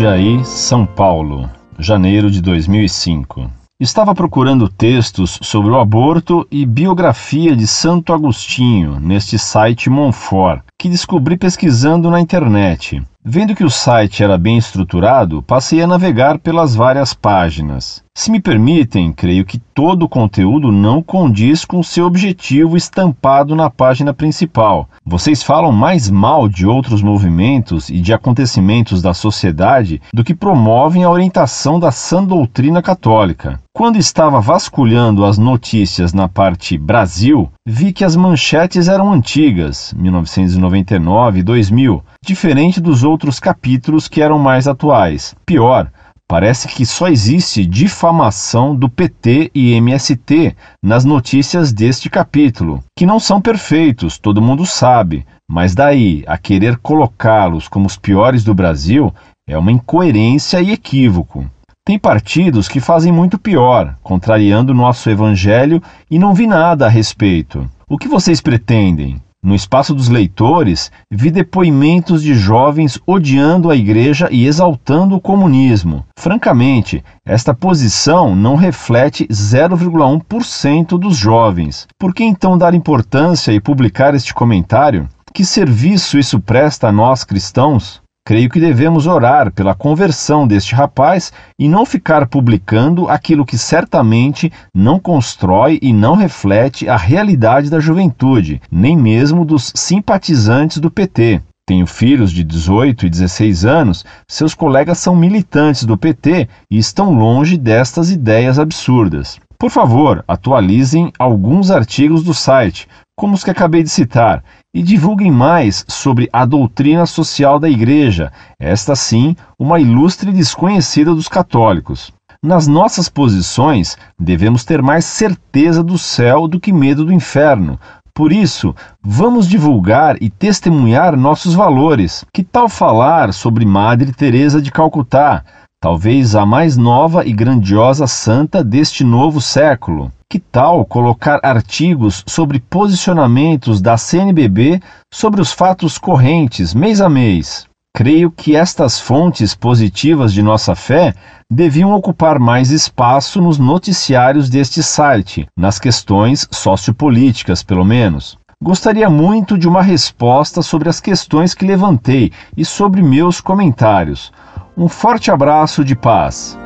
Jundiaí, São Paulo, janeiro de 2005. Estava procurando textos sobre o aborto e biografia de Santo Agostinho neste site Monfort, que descobri pesquisando na internet. Vendo que o site era bem estruturado, passei a navegar pelas várias páginas. Se me permitem, creio que todo o conteúdo não condiz com seu objetivo estampado na página principal. Vocês falam mais mal de outros movimentos e de acontecimentos da sociedade do que promovem a orientação da sã doutrina católica. Quando estava vasculhando as notícias na parte Brasil, vi que as manchetes eram antigas, 1999 e 2000, diferente dos outros capítulos que eram mais atuais. Pior, parece que só existe difamação do PT e MST nas notícias deste capítulo, que não são perfeitos, todo mundo sabe, mas daí a querer colocá-los como os piores do Brasil é uma incoerência e equívoco. Tem partidos que fazem muito pior, contrariando nosso evangelho, e não vi nada a respeito. O que vocês pretendem? No espaço dos leitores, vi depoimentos de jovens odiando a igreja e exaltando o comunismo. Francamente, esta posição não reflete 0,1% dos jovens. Por que então dar importância e publicar este comentário? Que serviço isso presta a nós cristãos? Creio que devemos orar pela conversão deste rapaz e não ficar publicando aquilo que certamente não constrói e não reflete a realidade da juventude, nem mesmo dos simpatizantes do PT. Tenho filhos de 18 e 16 anos, seus colegas são militantes do PT e estão longe destas ideias absurdas. Por favor, atualizem alguns artigos do site, como os que acabei de citar, e divulguem mais sobre a doutrina social da Igreja, esta sim, uma ilustre desconhecida dos católicos. Nas nossas posições, devemos ter mais certeza do céu do que medo do inferno. Por isso, vamos divulgar e testemunhar nossos valores. Que tal falar sobre Madre Teresa de Calcutá, talvez a mais nova e grandiosa santa deste novo século? Que tal colocar artigos sobre posicionamentos da CNBB sobre os fatos correntes, mês a mês? Creio que estas fontes positivas de nossa fé deviam ocupar mais espaço nos noticiários deste site, nas questões sociopolíticas, pelo menos. Gostaria muito de uma resposta sobre as questões que levantei e sobre meus comentários. Um forte abraço de paz.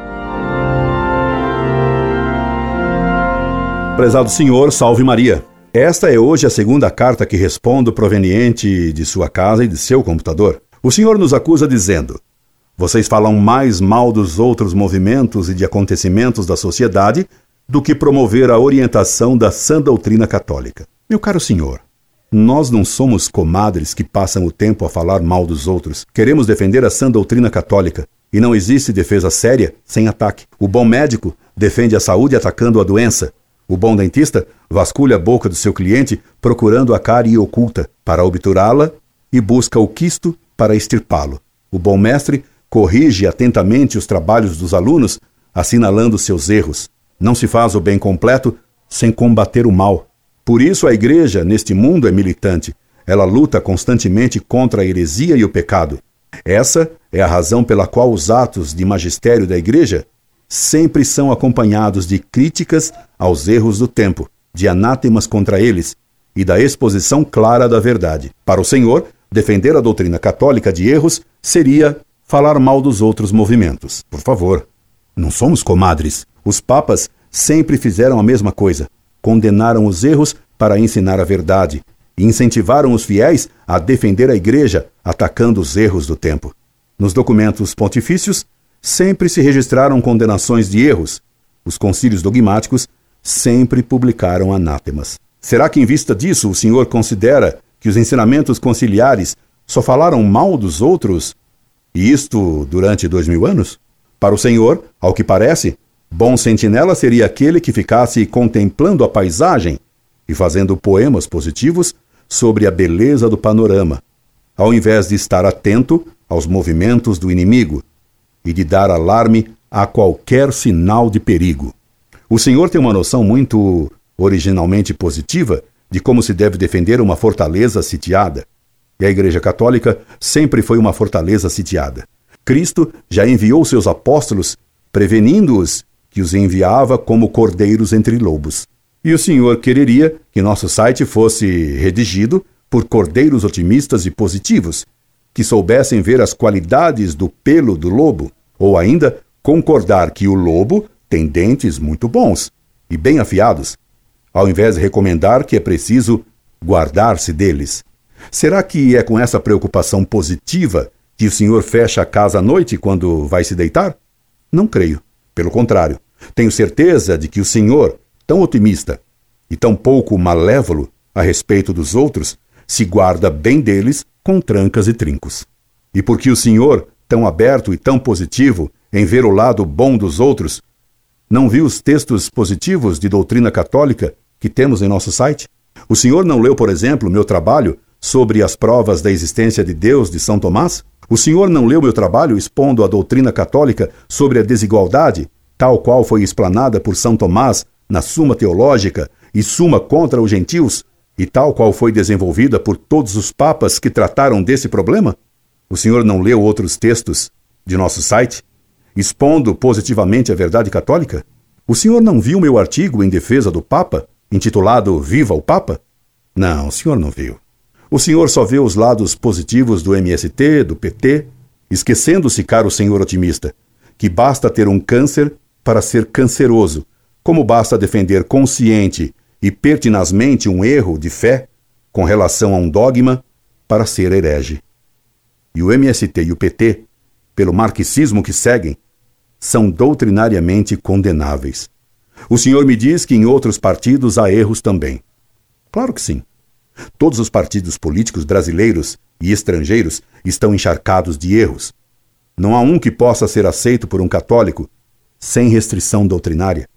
Prezado Senhor, salve Maria. Esta é hoje a segunda carta que respondo proveniente de sua casa e de seu computador. O Senhor nos acusa dizendo: Vocês falam mais mal dos outros movimentos e de acontecimentos da sociedade do que promover a orientação da sã doutrina católica. Meu caro Senhor, nós não somos comadres que passam o tempo a falar mal dos outros. Queremos defender a sã doutrina católica. E não existe defesa séria sem ataque. O bom médico defende a saúde atacando a doença. O bom dentista vasculha a boca do seu cliente procurando a cárie oculta para obturá-la e busca o quisto para extirpá-lo. O bom mestre corrige atentamente os trabalhos dos alunos, assinalando seus erros. Não se faz o bem completo sem combater o mal. Por isso a igreja neste mundo é militante. Ela luta constantemente contra a heresia e o pecado. Essa é a razão pela qual os atos de magistério da igreja sempre são acompanhados de críticas aos erros do tempo, de anátemas contra eles e da exposição clara da verdade. Para o Senhor, defender a doutrina católica de erros seria falar mal dos outros movimentos. Por favor, não somos comadres. Os papas sempre fizeram a mesma coisa. Condenaram os erros para ensinar a verdade e incentivaram os fiéis a defender a igreja, atacando os erros do tempo. Nos documentos pontifícios, sempre se registraram condenações de erros. Os concílios dogmáticos sempre publicaram anátemas. Será que, em vista disso, o senhor considera que os ensinamentos conciliares só falaram mal dos outros? E isto durante dois mil anos? Para o senhor, ao que parece, bom sentinela seria aquele que ficasse contemplando a paisagem e fazendo poemas positivos sobre a beleza do panorama, ao invés de estar atento aos movimentos do inimigo e de dar alarme a qualquer sinal de perigo. O senhor tem uma noção muito originalmente positiva de como se deve defender uma fortaleza sitiada. E a Igreja Católica sempre foi uma fortaleza sitiada. Cristo já enviou seus apóstolos, prevenindo-os que os enviava como cordeiros entre lobos. E o Senhor quereria que nosso site fosse redigido por cordeiros otimistas e positivos, que soubessem ver as qualidades do pelo do lobo, ou ainda concordar que o lobo tem dentes muito bons e bem afiados, ao invés de recomendar que é preciso guardar-se deles. Será que é com essa preocupação positiva que o senhor fecha a casa à noite quando vai se deitar? Não creio. Pelo contrário, tenho certeza de que o senhor, tão otimista e tão pouco malévolo a respeito dos outros, se guarda bem deles com trancas e trincos. E porque o senhor, tão aberto e tão positivo em ver o lado bom dos outros, não viu os textos positivos de doutrina católica que temos em nosso site? O senhor não leu, por exemplo, meu trabalho sobre as provas da existência de Deus de São Tomás? O senhor não leu meu trabalho expondo a doutrina católica sobre a desigualdade, tal qual foi explanada por São Tomás na Suma Teológica e Suma contra os Gentios, e tal qual foi desenvolvida por todos os papas que trataram desse problema? O senhor não leu outros textos de nosso site, expondo positivamente a verdade católica? O senhor não viu meu artigo em defesa do Papa, intitulado Viva o Papa? Não, o senhor não viu. O senhor só vê os lados positivos do MST, do PT, esquecendo-se, caro senhor otimista, que basta ter um câncer para ser canceroso, como basta defender consciente e pertinazmente um erro de fé com relação a um dogma para ser herege. E o MST e o PT, pelo marxismo que seguem, são doutrinariamente condenáveis. O senhor me diz que em outros partidos há erros também. Claro que sim. Todos os partidos políticos brasileiros e estrangeiros estão encharcados de erros. Não há um que possa ser aceito por um católico sem restrição doutrinária.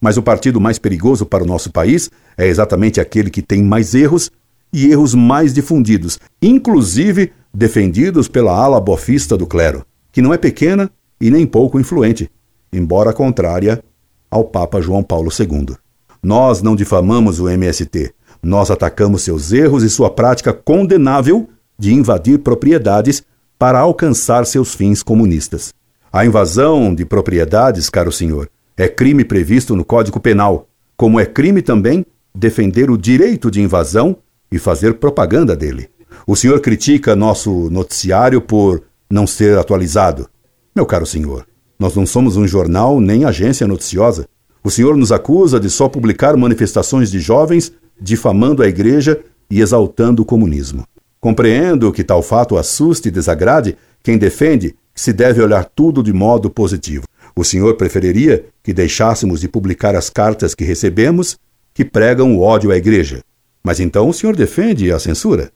Mas o partido mais perigoso para o nosso país é exatamente aquele que tem mais erros e erros mais difundidos, inclusive defendidos pela ala bofista do clero, que não é pequena e nem pouco influente, embora contrária ao Papa João Paulo II. Nós não difamamos o MST, nós atacamos seus erros e sua prática condenável de invadir propriedades para alcançar seus fins comunistas. A invasão de propriedades, caro senhor, é crime previsto no Código Penal, como é crime também defender o direito de invasão e fazer propaganda dele. O senhor critica nosso noticiário por não ser atualizado. Meu caro senhor, nós não somos um jornal nem agência noticiosa. O senhor nos acusa de só publicar manifestações de jovens difamando a igreja e exaltando o comunismo. Compreendo que tal fato assuste e desagrade quem defende que se deve olhar tudo de modo positivo. O senhor preferiria que deixássemos de publicar as cartas que recebemos que pregam o ódio à igreja. Mas então o senhor defende a censura?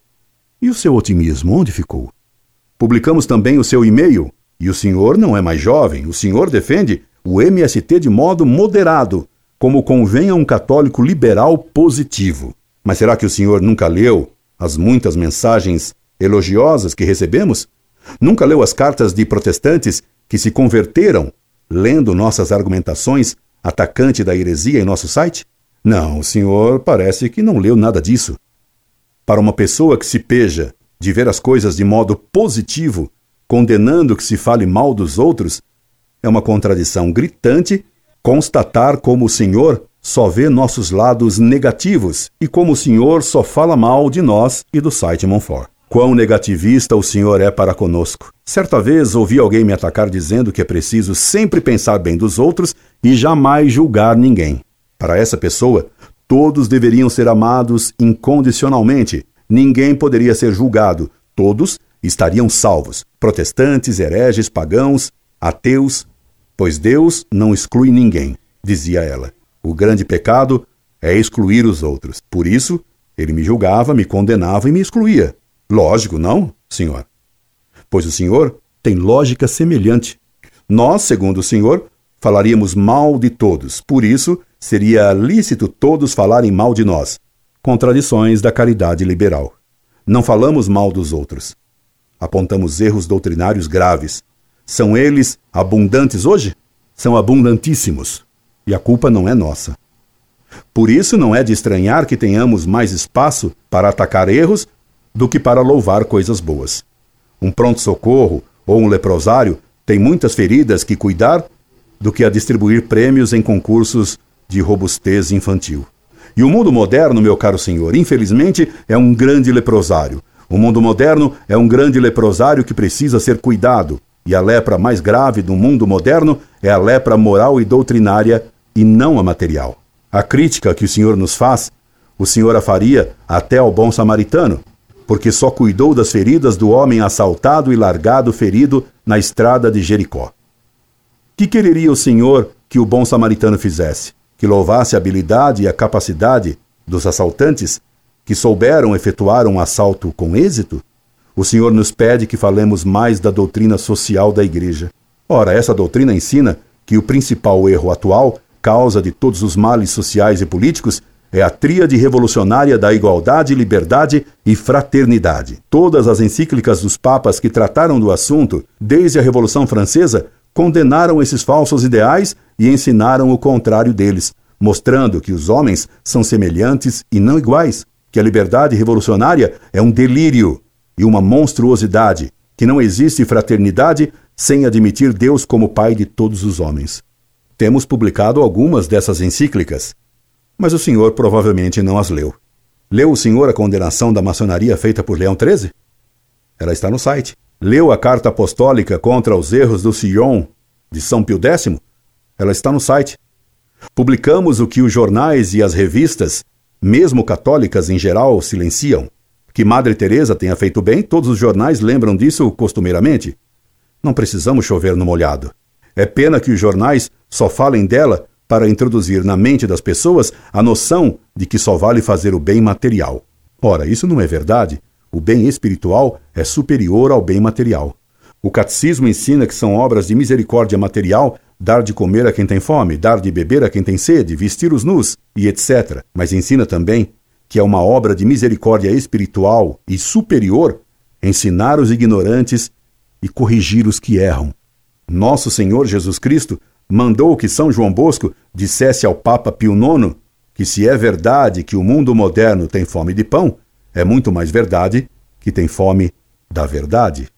E o seu otimismo onde ficou? Publicamos também o seu e-mail, e o senhor não é mais jovem. O senhor defende o MST de modo moderado, como convém a um católico liberal positivo. Mas será que o senhor nunca leu as muitas mensagens elogiosas que recebemos? Nunca leu as cartas de protestantes que se converteram lendo nossas argumentações atacante da heresia em nosso site? Não, o senhor parece que não leu nada disso. Para uma pessoa que se peja de ver as coisas de modo positivo, condenando que se fale mal dos outros, é uma contradição gritante constatar como o Senhor só vê nossos lados negativos e como o Senhor só fala mal de nós e do site Monfort. Quão negativista o Senhor é para conosco. Certa vez ouvi alguém me atacar dizendo que é preciso sempre pensar bem dos outros e jamais julgar ninguém. Para essa pessoa, todos deveriam ser amados incondicionalmente. Ninguém poderia ser julgado. Todos estariam salvos: protestantes, hereges, pagãos, ateus, Pois Deus não exclui ninguém, dizia ela. O grande pecado é excluir os outros. Por isso, ele me julgava, me condenava e me excluía. Lógico, não, senhor? Pois o senhor tem lógica semelhante. Nós, segundo o senhor, falaríamos mal de todos. Por isso, seria lícito todos falarem mal de nós. Contradições da caridade liberal. Não falamos mal dos outros. Apontamos erros doutrinários graves são eles abundantes hoje? São abundantíssimos. E a culpa não é nossa. Por isso, não é de estranhar que tenhamos mais espaço para atacar erros do que para louvar coisas boas. Um pronto-socorro ou um leprosário tem muitas feridas que cuidar do que a distribuir prêmios em concursos de robustez infantil. E o mundo moderno, meu caro senhor, infelizmente, é um grande leprosário. O mundo moderno é um grande leprosário que precisa ser cuidado. E a lepra mais grave do mundo moderno é a lepra moral e doutrinária e não a material. A crítica que o Senhor nos faz, o Senhor a faria até ao bom samaritano, porque só cuidou das feridas do homem assaltado e largado ferido na estrada de Jericó. Que quereria o Senhor que o bom samaritano fizesse? Que louvasse a habilidade e a capacidade dos assaltantes que souberam efetuar um assalto com êxito? O Senhor nos pede que falemos mais da doutrina social da Igreja. Ora, essa doutrina ensina que o principal erro atual, causa de todos os males sociais e políticos, é a tríade revolucionária da igualdade, liberdade e fraternidade. Todas as encíclicas dos papas que trataram do assunto, desde a Revolução Francesa, condenaram esses falsos ideais e ensinaram o contrário deles, mostrando que os homens são semelhantes e não iguais, que a liberdade revolucionária é um delírio e uma monstruosidade, que não existe fraternidade sem admitir Deus como Pai de todos os homens. Temos publicado algumas dessas encíclicas, mas o senhor provavelmente não as leu. Leu o senhor a condenação da maçonaria feita por Leão XIII? Ela está no site. Leu a carta apostólica contra os erros do Sion de São Pio X? Ela está no site. Publicamos o que os jornais e as revistas, mesmo católicas em geral, silenciam. Que Madre Teresa tenha feito bem, todos os jornais lembram disso costumeiramente. Não precisamos chover no molhado. É pena que os jornais só falem dela para introduzir na mente das pessoas a noção de que só vale fazer o bem material. Ora, isso não é verdade. O bem espiritual é superior ao bem material. O catecismo ensina que são obras de misericórdia material dar de comer a quem tem fome, dar de beber a quem tem sede, vestir os nus e etc. Mas ensina também que é uma obra de misericórdia espiritual e superior ensinar os ignorantes e corrigir os que erram. Nosso Senhor Jesus Cristo mandou que São João Bosco dissesse ao Papa Pio IX que se é verdade que o mundo moderno tem fome de pão, é muito mais verdade que tem fome da verdade.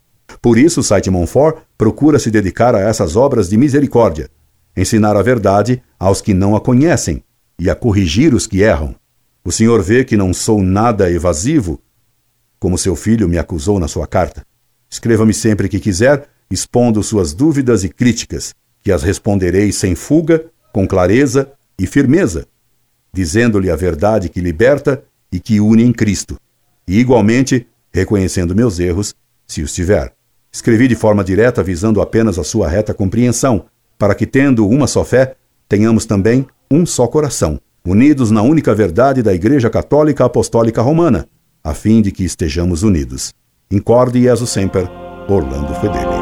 Por isso, site Monfort procura se dedicar a essas obras de misericórdia, ensinar a verdade aos que não a conhecem e a corrigir os que erram. O senhor vê que não sou nada evasivo, como seu filho me acusou na sua carta. Escreva-me sempre que quiser, expondo suas dúvidas e críticas que as responderei sem fuga, com clareza e firmeza, dizendo-lhe a verdade que liberta e que une em Cristo, e igualmente reconhecendo meus erros, se os tiver. Escrevi de forma direta visando apenas a sua reta compreensão, para que, tendo uma só fé, tenhamos também um só coração, unidos na única verdade da Igreja Católica Apostólica Romana, a fim de que estejamos unidos. Incorde Jesus Semper, Orlando Fedeli.